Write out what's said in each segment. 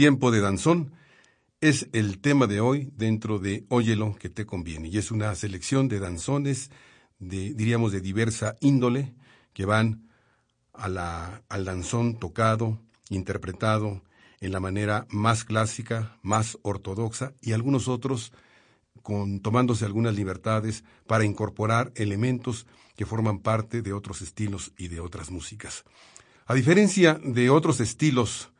Tiempo de danzón es el tema de hoy dentro de Óyelo que te conviene. Y es una selección de danzones, de, diríamos, de diversa índole, que van a la, al danzón tocado, interpretado en la manera más clásica, más ortodoxa, y algunos otros con, tomándose algunas libertades para incorporar elementos que forman parte de otros estilos y de otras músicas. A diferencia de otros estilos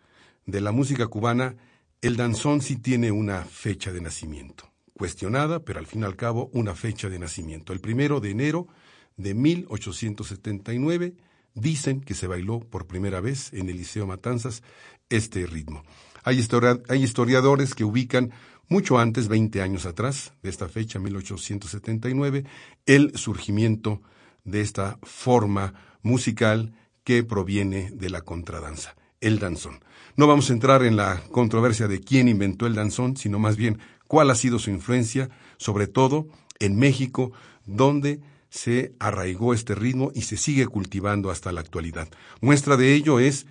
de la música cubana, el danzón sí tiene una fecha de nacimiento, cuestionada, pero al fin y al cabo una fecha de nacimiento. El primero de enero de 1879 dicen que se bailó por primera vez en el Liceo Matanzas este ritmo. Hay, hay historiadores que ubican mucho antes, 20 años atrás, de esta fecha, 1879, el surgimiento de esta forma musical que proviene de la contradanza, el danzón. No vamos a entrar en la controversia de quién inventó el danzón, sino más bien cuál ha sido su influencia, sobre todo en México, donde se arraigó este ritmo y se sigue cultivando hasta la actualidad. Muestra de ello es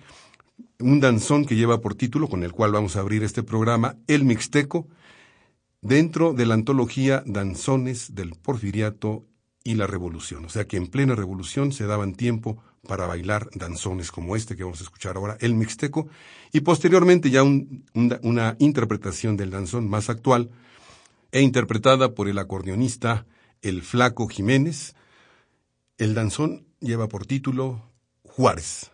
un danzón que lleva por título, con el cual vamos a abrir este programa, El Mixteco, dentro de la antología Danzones del Porfiriato y la Revolución. O sea que en plena revolución se daban tiempo para bailar danzones como este que vamos a escuchar ahora, el mixteco, y posteriormente ya una interpretación del danzón más actual, e interpretada por el acordeonista El Flaco Jiménez. El danzón lleva por título Juárez.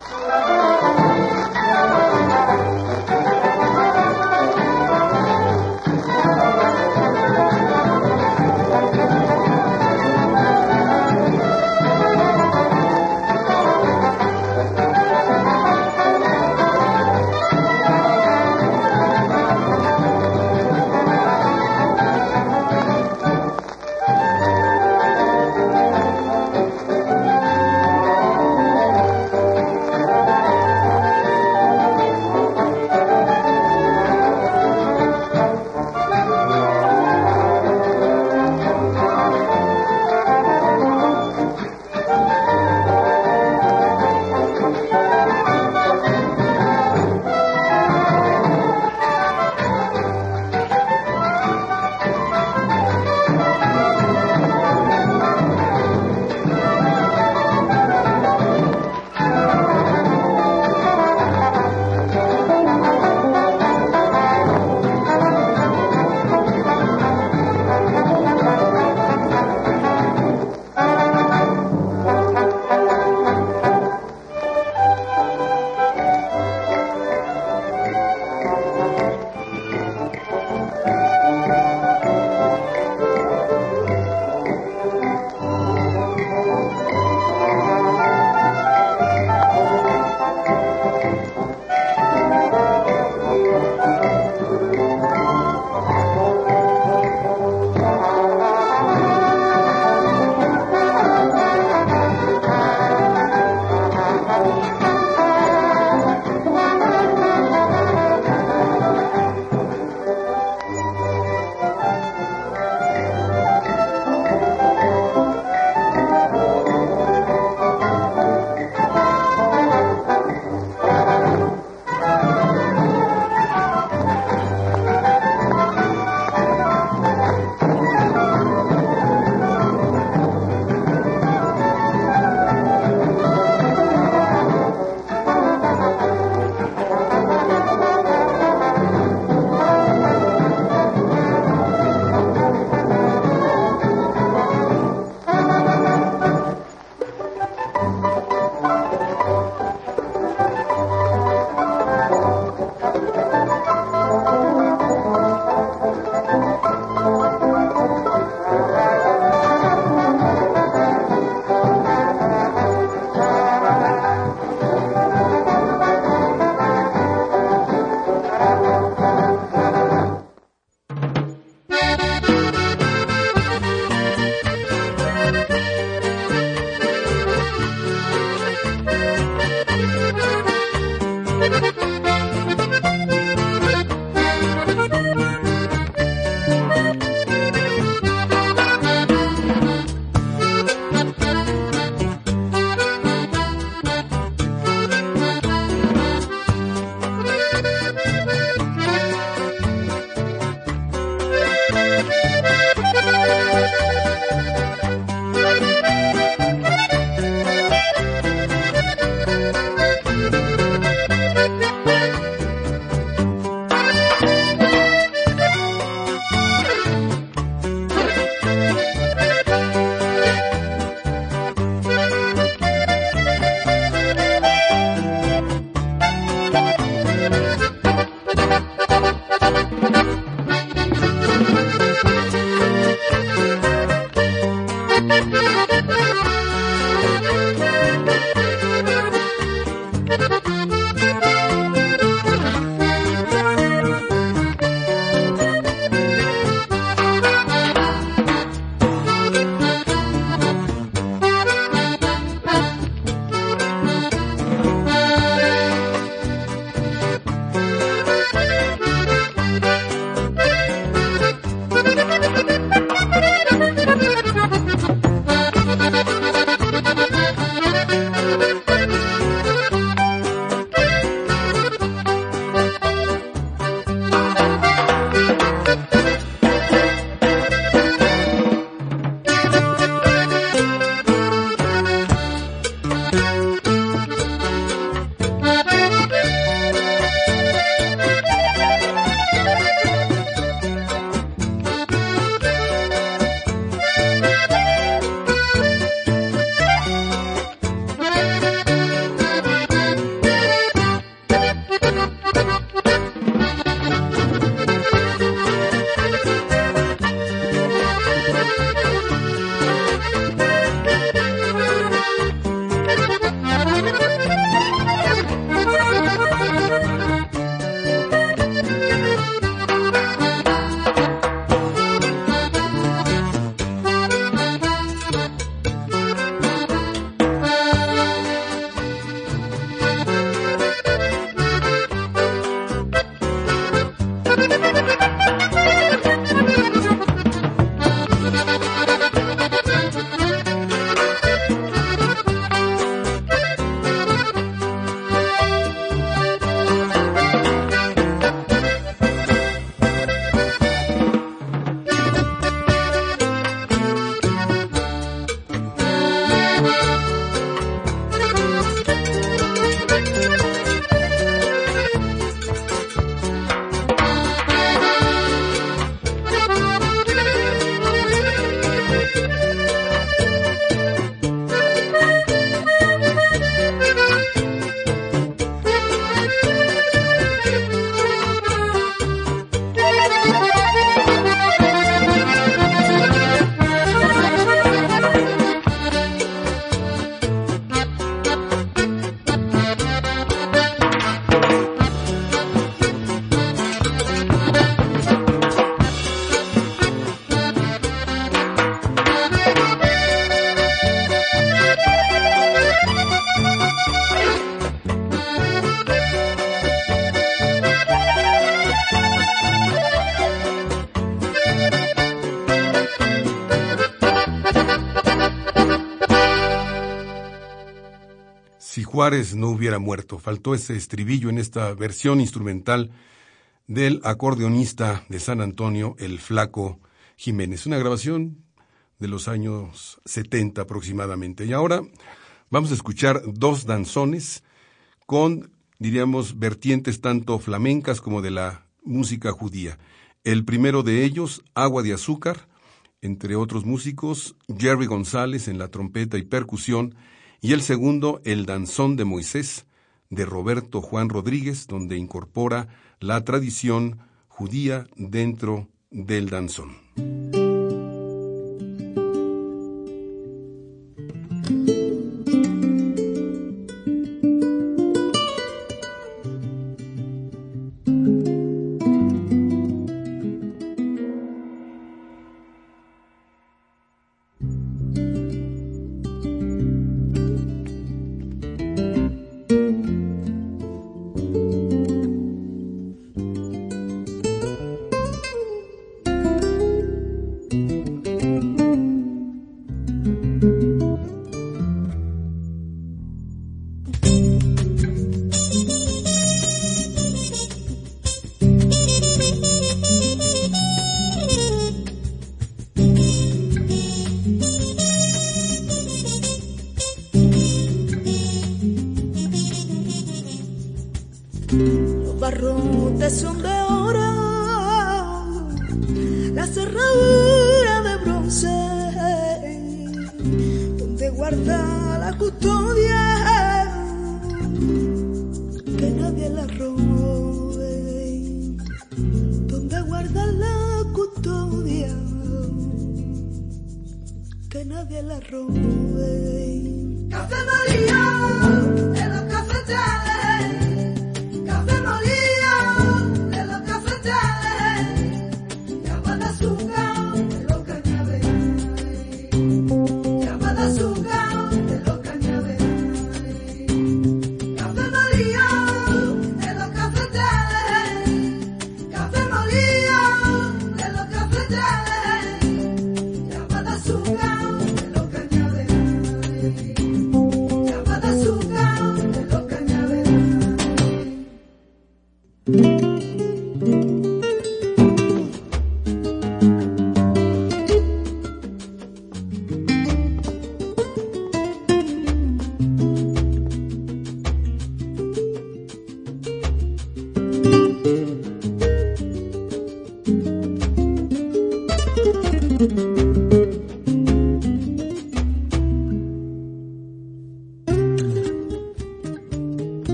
No hubiera muerto. Faltó ese estribillo en esta versión instrumental del acordeonista de San Antonio, el Flaco Jiménez. Una grabación de los años 70 aproximadamente. Y ahora vamos a escuchar dos danzones con, diríamos, vertientes tanto flamencas como de la música judía. El primero de ellos, Agua de Azúcar, entre otros músicos, Jerry González en la trompeta y percusión, y el segundo, El Danzón de Moisés, de Roberto Juan Rodríguez, donde incorpora la tradición judía dentro del danzón. barrotes son de oro, la cerradura de bronce, donde guarda la custodia, que nadie la robe, donde guarda la custodia, que nadie la robe. Café María.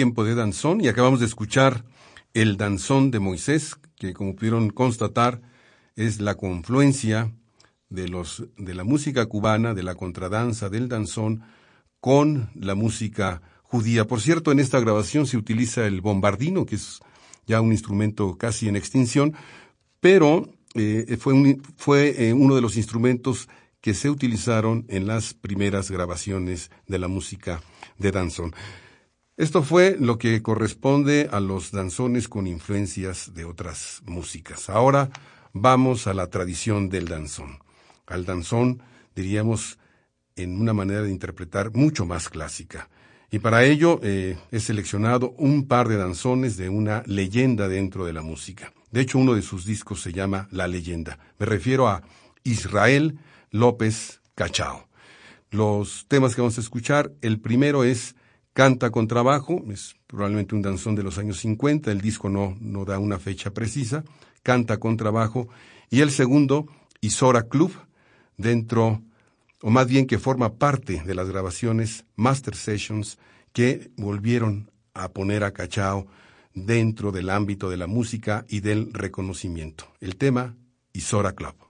Tiempo de danzón y acabamos de escuchar el danzón de Moisés, que como pudieron constatar es la confluencia de los de la música cubana, de la contradanza, del danzón con la música judía. Por cierto, en esta grabación se utiliza el bombardino, que es ya un instrumento casi en extinción, pero eh, fue, fue eh, uno de los instrumentos que se utilizaron en las primeras grabaciones de la música de danzón. Esto fue lo que corresponde a los danzones con influencias de otras músicas. Ahora vamos a la tradición del danzón. Al danzón, diríamos, en una manera de interpretar mucho más clásica. Y para ello eh, he seleccionado un par de danzones de una leyenda dentro de la música. De hecho, uno de sus discos se llama La leyenda. Me refiero a Israel López Cachao. Los temas que vamos a escuchar, el primero es Canta con trabajo, es probablemente un danzón de los años 50, el disco no, no da una fecha precisa, Canta con trabajo, y el segundo, Isora Club, dentro, o más bien que forma parte de las grabaciones Master Sessions que volvieron a poner a Cachao dentro del ámbito de la música y del reconocimiento. El tema, Isora Club.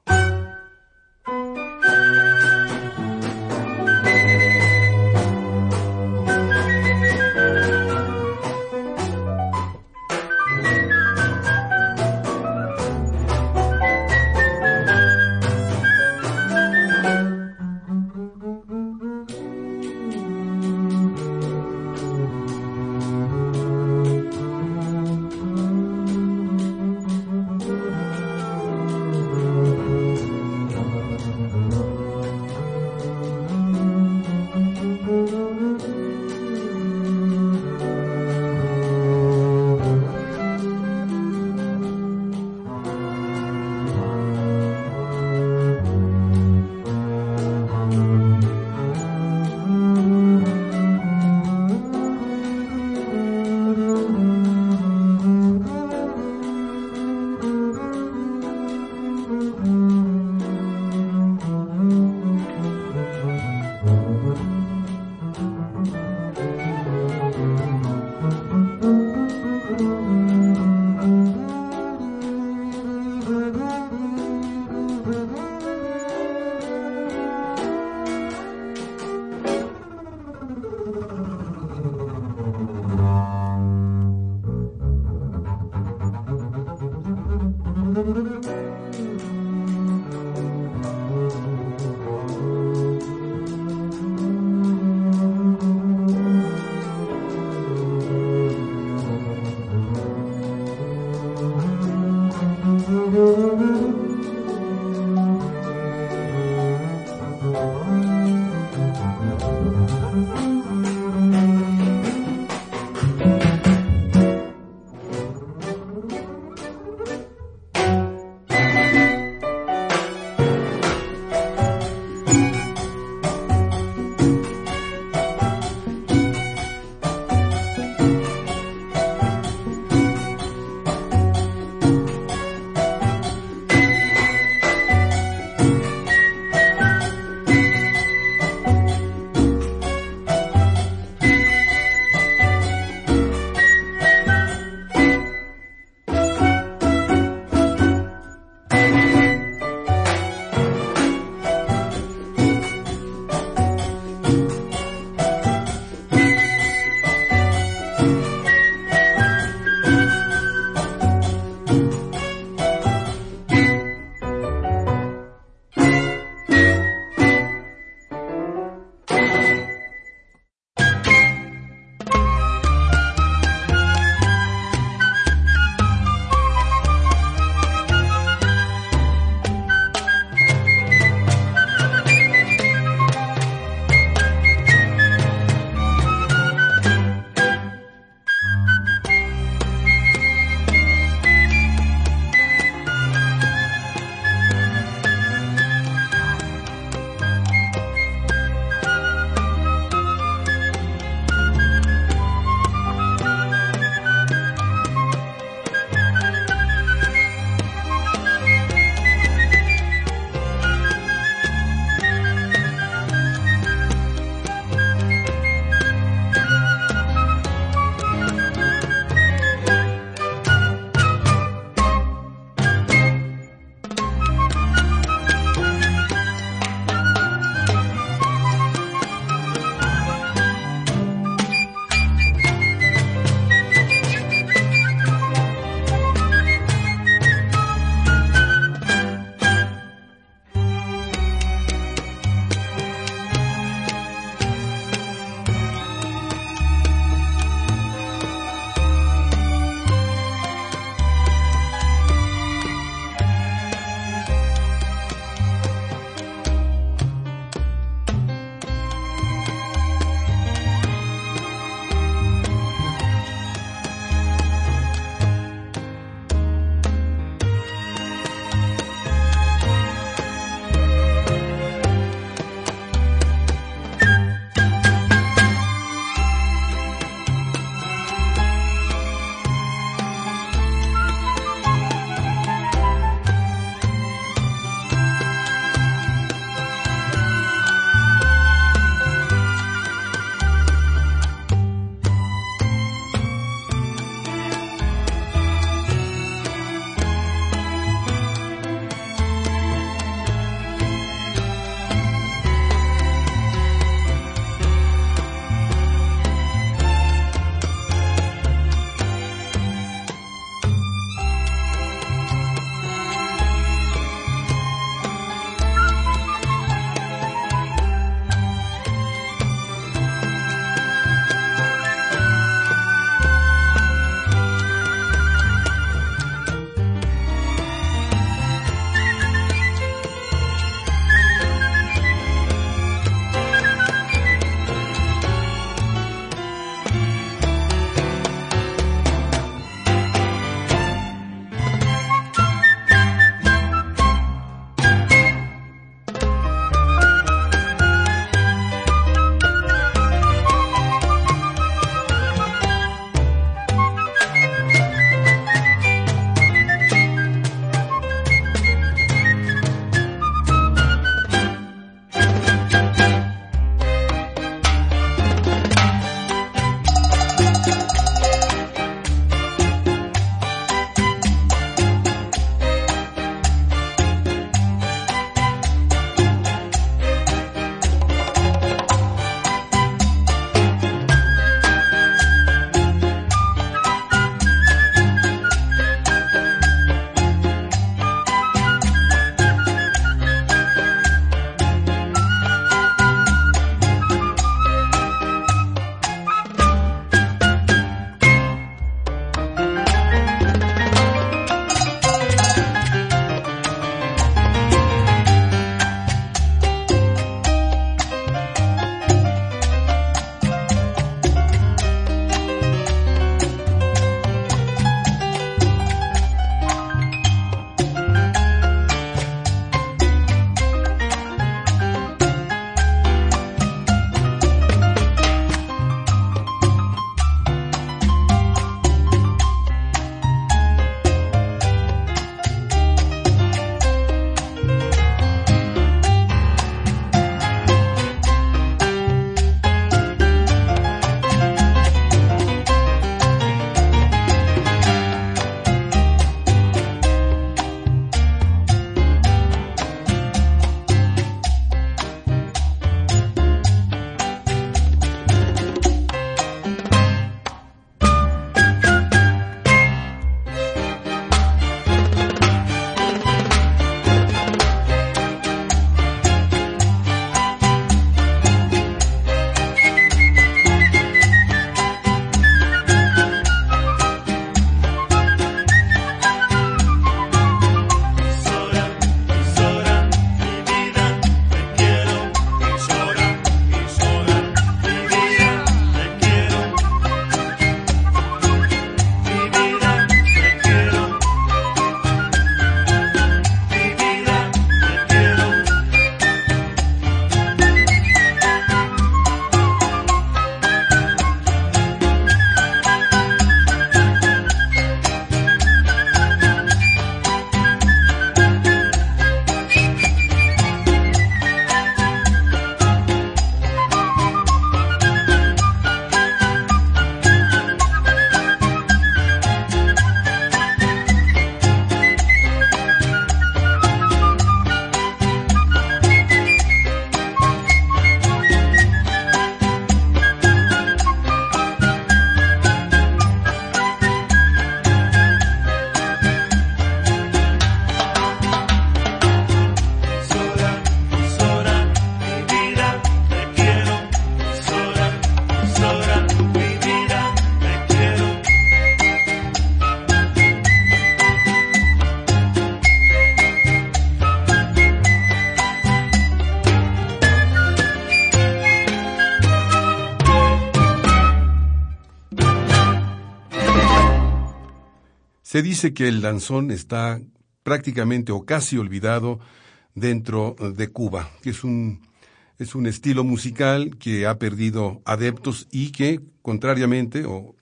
Dice que el danzón está prácticamente o casi olvidado dentro de Cuba, que es un, es un estilo musical que ha perdido adeptos y que, contrariamente, o,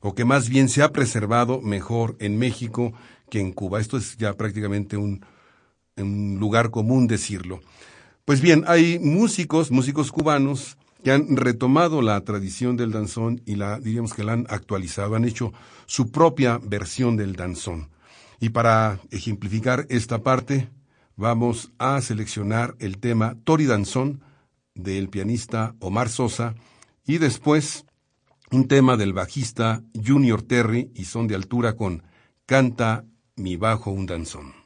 o que más bien se ha preservado mejor en México que en Cuba. Esto es ya prácticamente un, un lugar común decirlo. Pues bien, hay músicos, músicos cubanos, que han retomado la tradición del danzón y la, diríamos que la han actualizado, han hecho su propia versión del danzón. Y para ejemplificar esta parte, vamos a seleccionar el tema Tori Danzón del pianista Omar Sosa y después un tema del bajista Junior Terry y son de altura con Canta mi bajo un danzón.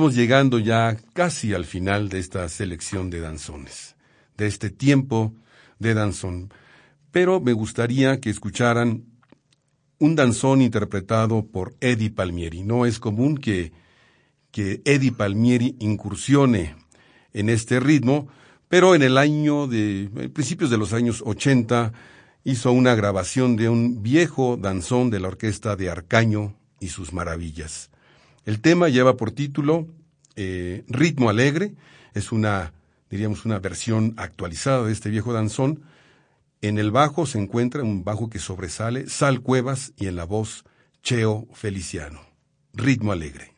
Estamos llegando ya casi al final de esta selección de danzones, de este tiempo de danzón. Pero me gustaría que escucharan un danzón interpretado por Eddie Palmieri. No es común que, que Eddie Palmieri incursione en este ritmo, pero en el año de, principios de los años 80, hizo una grabación de un viejo danzón de la orquesta de Arcaño y sus maravillas. El tema lleva por título eh, Ritmo Alegre, es una, diríamos, una versión actualizada de este viejo danzón. En el bajo se encuentra un bajo que sobresale, Sal Cuevas, y en la voz, Cheo Feliciano. Ritmo Alegre.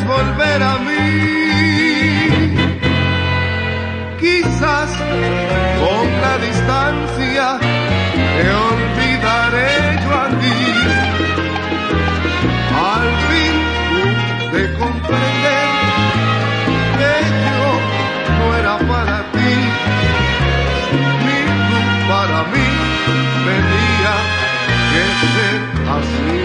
volver a mí. Quizás con la distancia te olvidaré yo a ti. Al fin tú de comprender que yo no era para ti, ni tú para mí, tenía que ser así.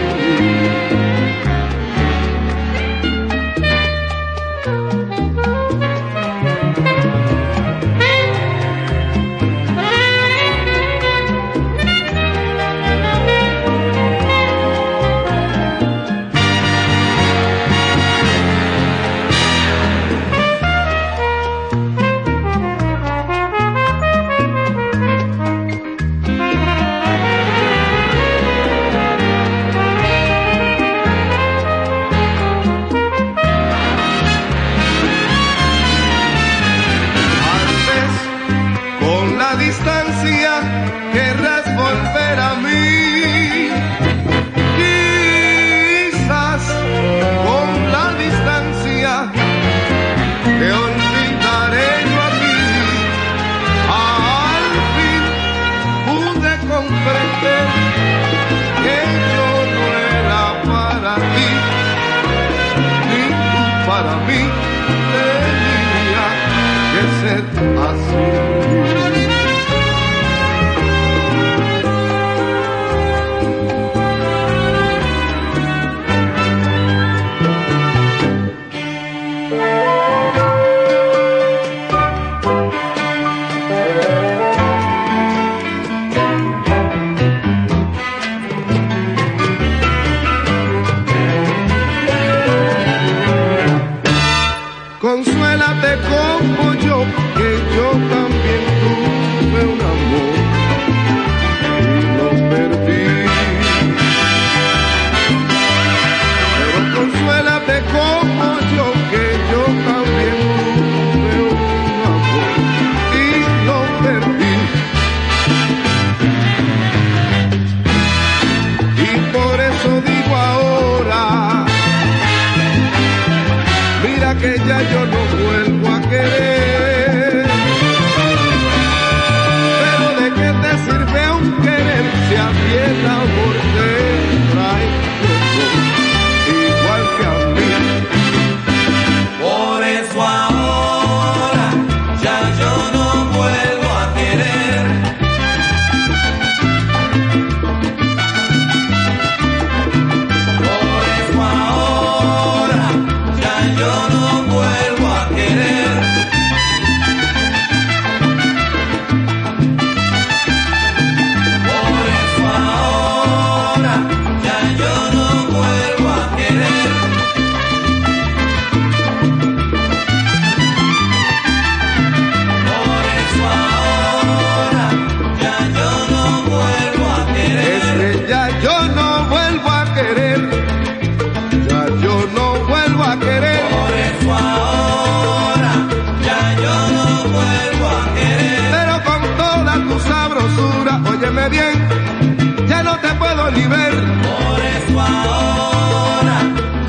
Por eso ahora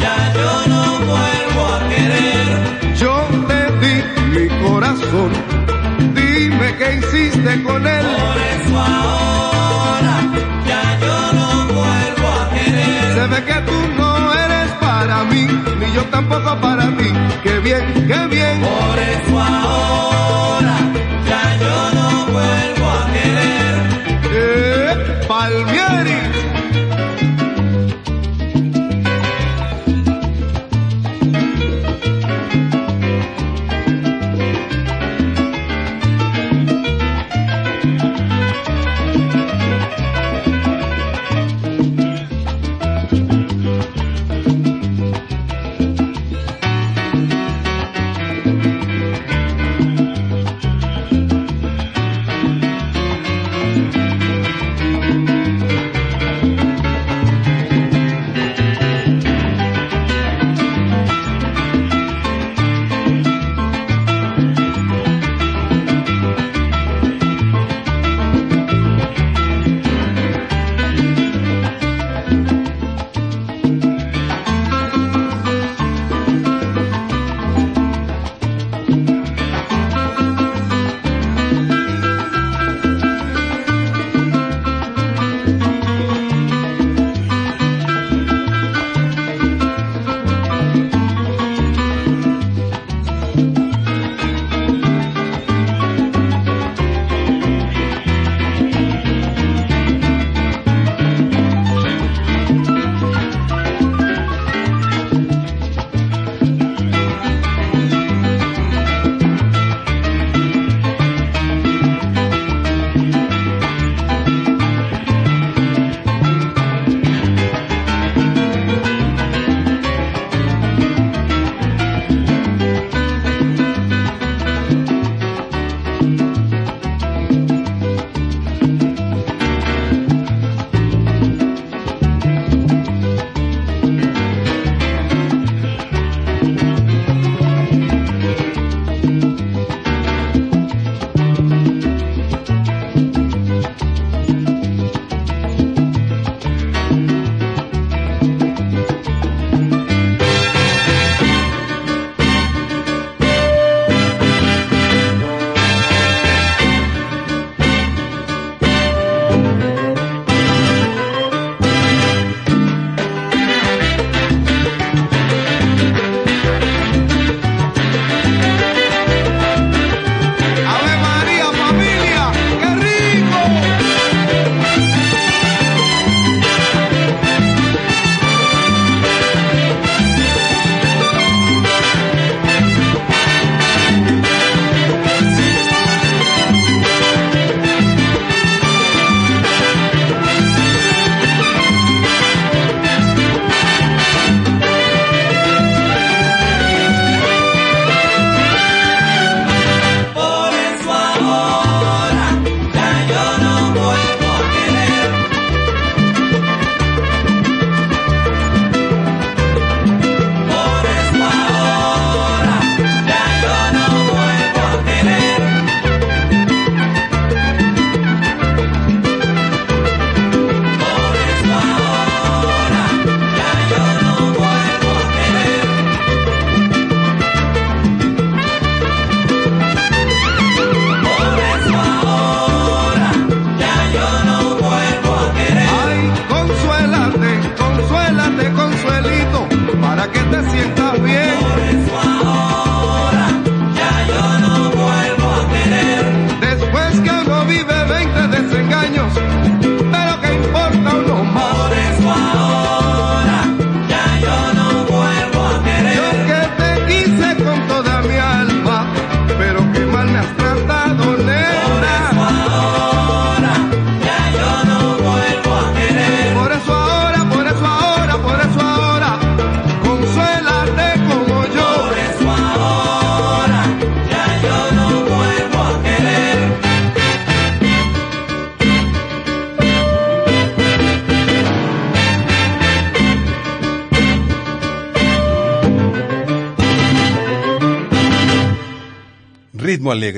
ya yo no vuelvo a querer. Yo te di mi corazón, dime qué hiciste con él. Por eso ahora ya yo no vuelvo a querer. Se ve que tú no eres para mí, ni yo tampoco para ti. Qué bien, qué bien. Por eso ahora.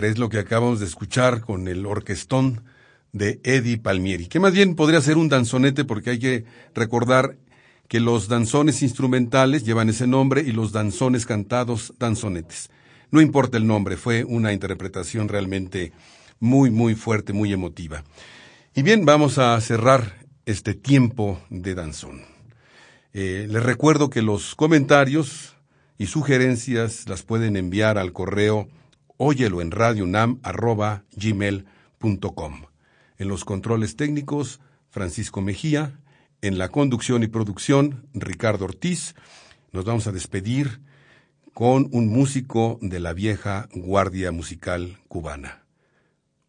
Es lo que acabamos de escuchar con el orquestón de Eddie Palmieri, que más bien podría ser un danzonete porque hay que recordar que los danzones instrumentales llevan ese nombre y los danzones cantados danzonetes. No importa el nombre, fue una interpretación realmente muy, muy fuerte, muy emotiva. Y bien, vamos a cerrar este tiempo de danzón. Eh, les recuerdo que los comentarios y sugerencias las pueden enviar al correo óyelo en radiounam@gmail.com. En los controles técnicos, Francisco Mejía. En la conducción y producción, Ricardo Ortiz. Nos vamos a despedir con un músico de la vieja guardia musical cubana.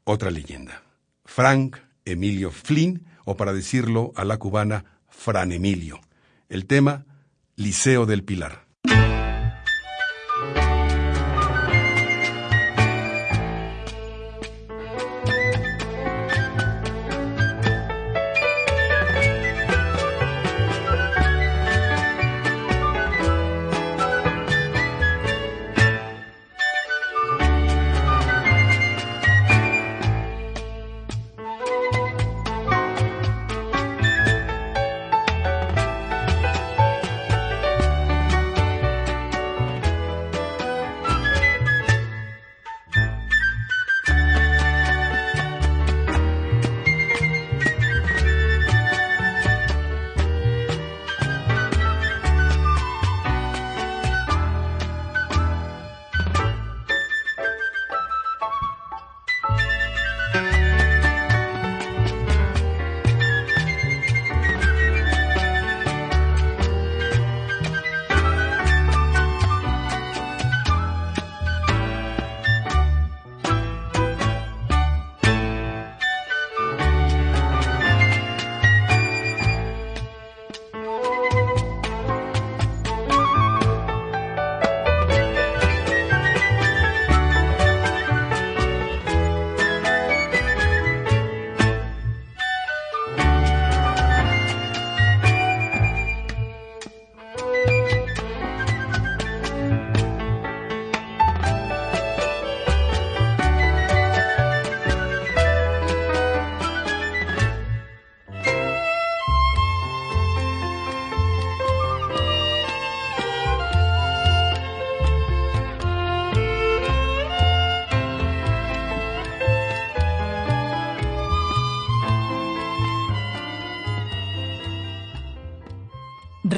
Otra leyenda. Frank Emilio Flynn, o para decirlo a la cubana, Fran Emilio. El tema, Liceo del Pilar.